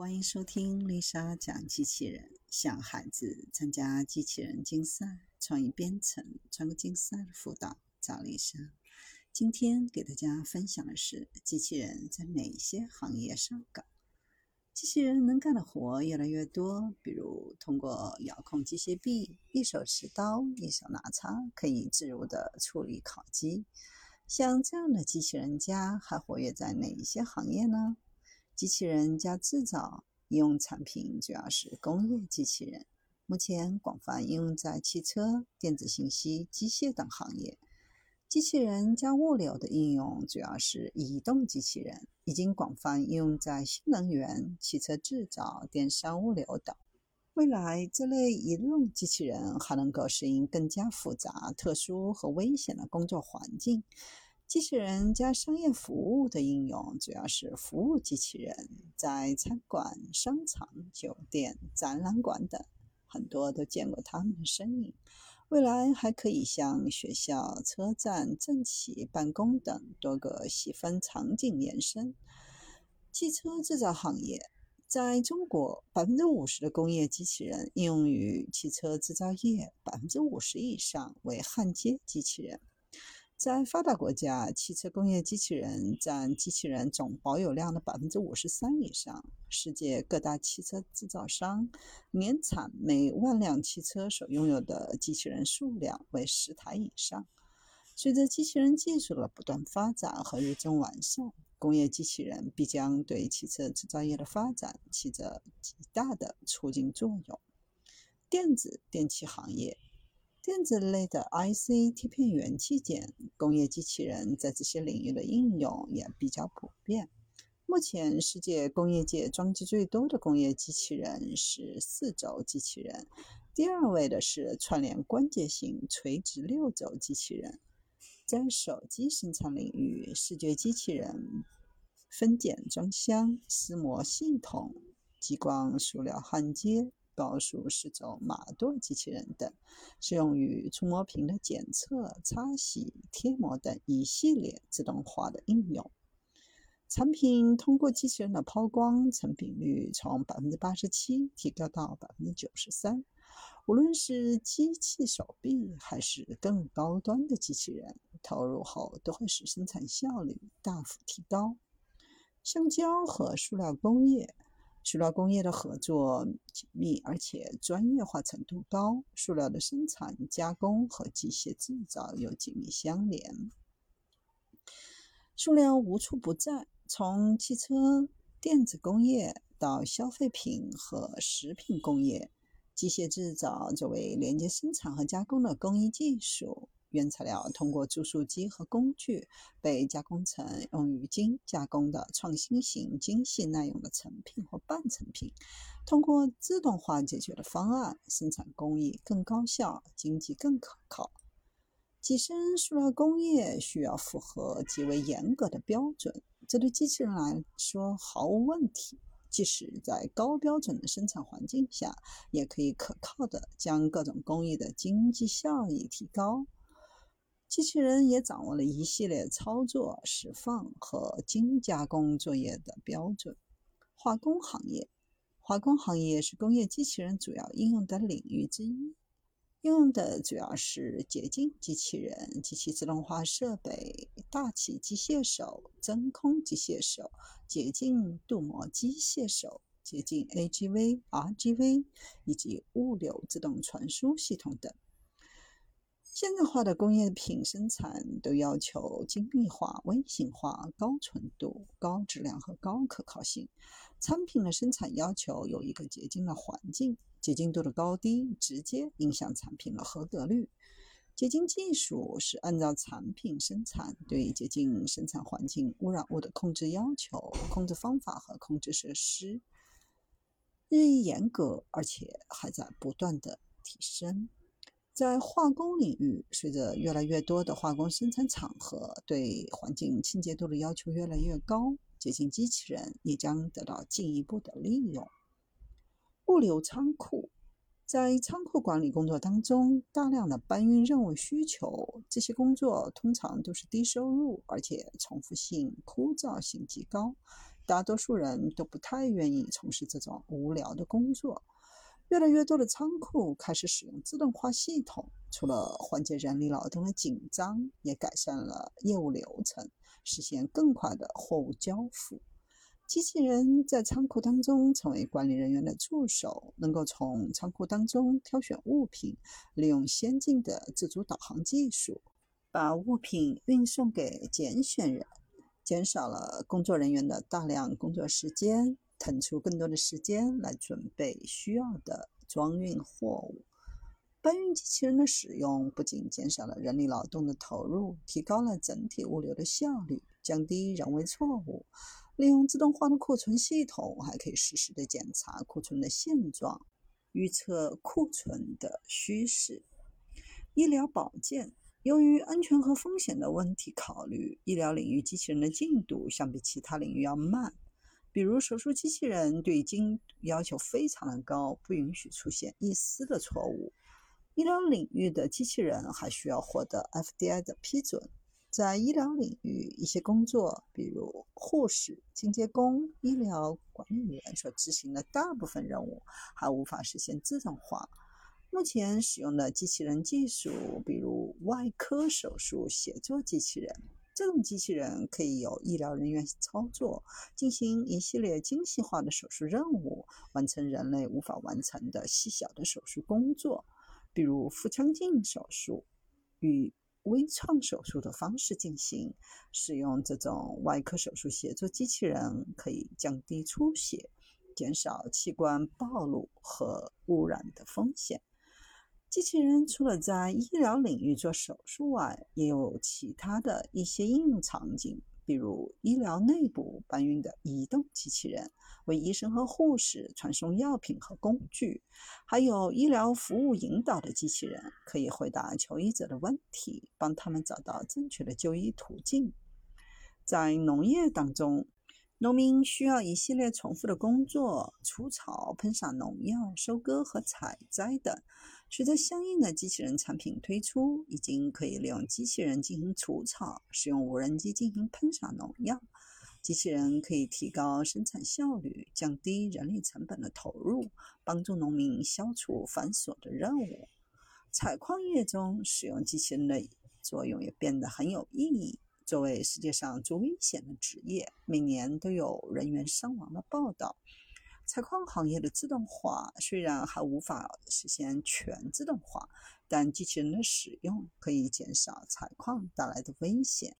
欢迎收听丽莎讲机器人，向孩子参加机器人竞赛、创意编程、创客竞赛的辅导，找丽莎。今天给大家分享的是机器人在哪些行业上岗？机器人能干的活越来越多，比如通过遥控机械臂，一手持刀，一手拿叉，可以自如的处理烤鸡。像这样的机器人家还活跃在哪一些行业呢？机器人加制造应用产品主要是工业机器人，目前广泛应用在汽车、电子信息、机械等行业。机器人加物流的应用主要是移动机器人，已经广泛应用在新能源、汽车制造、电商、物流等。未来，这类移动机器人还能够适应更加复杂、特殊和危险的工作环境。机器人加商业服务的应用主要是服务机器人，在餐馆、商场、酒店、展览馆等，很多都见过他们的身影。未来还可以向学校、车站、政企、办公等多个细分场景延伸。汽车制造行业，在中国，百分之五十的工业机器人应用于汽车制造业，百分之五十以上为焊接机器人。在发达国家，汽车工业机器人占机器人总保有量的百分之五十三以上。世界各大汽车制造商年产每万辆汽车所拥有的机器人数量为十台以上。随着机器人技术的不断发展和日臻完善，工业机器人必将对汽车制造业的发展起着极大的促进作用。电子电器行业。电子类的 IC 贴片元器件，工业机器人在这些领域的应用也比较普遍。目前，世界工业界装机最多的工业机器人是四轴机器人，第二位的是串联关节型垂直六轴机器人。在手机生产领域，视觉机器人、分拣装箱、撕膜系统、激光塑料焊接。高速四轴马舵机器人等，适用于触摸屏的检测、擦洗、贴膜等一系列自动化的应用。产品通过机器人的抛光，成品率从百分之八十七提高到百分之九十三。无论是机器手臂，还是更高端的机器人，投入后都会使生产效率大幅提高。橡胶和塑料工业。塑料工业的合作紧密，而且专业化程度高。塑料的生产、加工和机械制造又紧密相连。塑料无处不在，从汽车、电子工业到消费品和食品工业，机械制造作为连接生产和加工的工艺技术。原材料通过注塑机和工具被加工成用于精加工的创新型、精细耐用的成品或半成品。通过自动化解决的方案，生产工艺更高效、经济更可靠。机身塑料工业需要符合极为严格的标准，这对机器人来说毫无问题。即使在高标准的生产环境下，也可以可靠的将各种工艺的经济效益提高。机器人也掌握了一系列操作、释放和精加工作业的标准。化工行业，化工行业是工业机器人主要应用的领域之一，应用的主要是洁净机器人、机器自动化设备、大气机械手、真空机械手、洁净镀膜机械手、洁净 AGV、RGV 以及物流自动传输系统等。现代化的工业品生产都要求精密化、微型化、高纯度、高质量和高可靠性。产品的生产要求有一个洁净的环境，洁净度的高低直接影响产品的合格率。洁净技术是按照产品生产对洁净生产环境污染物的控制要求、控制方法和控制设施日益严格，而且还在不断的提升。在化工领域，随着越来越多的化工生产场合对环境清洁度的要求越来越高，洁净机器人也将得到进一步的利用。物流仓库在仓库管理工作当中，大量的搬运任务需求，这些工作通常都是低收入，而且重复性、枯燥性极高。大多数人都不太愿意从事这种无聊的工作。越来越多的仓库开始使用自动化系统，除了缓解人力劳动的紧张，也改善了业务流程，实现更快的货物交付。机器人在仓库当中成为管理人员的助手，能够从仓库当中挑选物品，利用先进的自主导航技术，把物品运送给拣选人，减少了工作人员的大量工作时间。腾出更多的时间来准备需要的装运货物。搬运机器人的使用不仅减少了人力劳动的投入，提高了整体物流的效率，降低人为错误。利用自动化的库存系统，还可以实时的检查库存的现状，预测库存的趋势。医疗保健，由于安全和风险的问题考虑，医疗领域机器人的进度相比其他领域要慢。比如手术机器人对精度要求非常的高，不允许出现一丝的错误。医疗领域的机器人还需要获得 F D I 的批准。在医疗领域，一些工作，比如护士、清洁工、医疗管理员所执行的大部分任务，还无法实现自动化。目前使用的机器人技术，比如外科手术协作机器人。这种机器人可以由医疗人员操作，进行一系列精细化的手术任务，完成人类无法完成的细小的手术工作，比如腹腔镜手术与微创手术的方式进行。使用这种外科手术协作机器人，可以降低出血，减少器官暴露和污染的风险。机器人除了在医疗领域做手术外，也有其他的一些应用场景，比如医疗内部搬运的移动机器人，为医生和护士传送药品和工具；还有医疗服务引导的机器人，可以回答求医者的问题，帮他们找到正确的就医途径。在农业当中，农民需要一系列重复的工作：除草、喷洒农药、收割和采摘等。随着相应的机器人产品推出，已经可以利用机器人进行除草，使用无人机进行喷洒农药。机器人可以提高生产效率，降低人力成本的投入，帮助农民消除繁琐的任务。采矿业中使用机器人的作用也变得很有意义。作为世界上最危险的职业，每年都有人员伤亡的报道。采矿行业的自动化虽然还无法实现全自动化，但机器人的使用可以减少采矿带来的危险。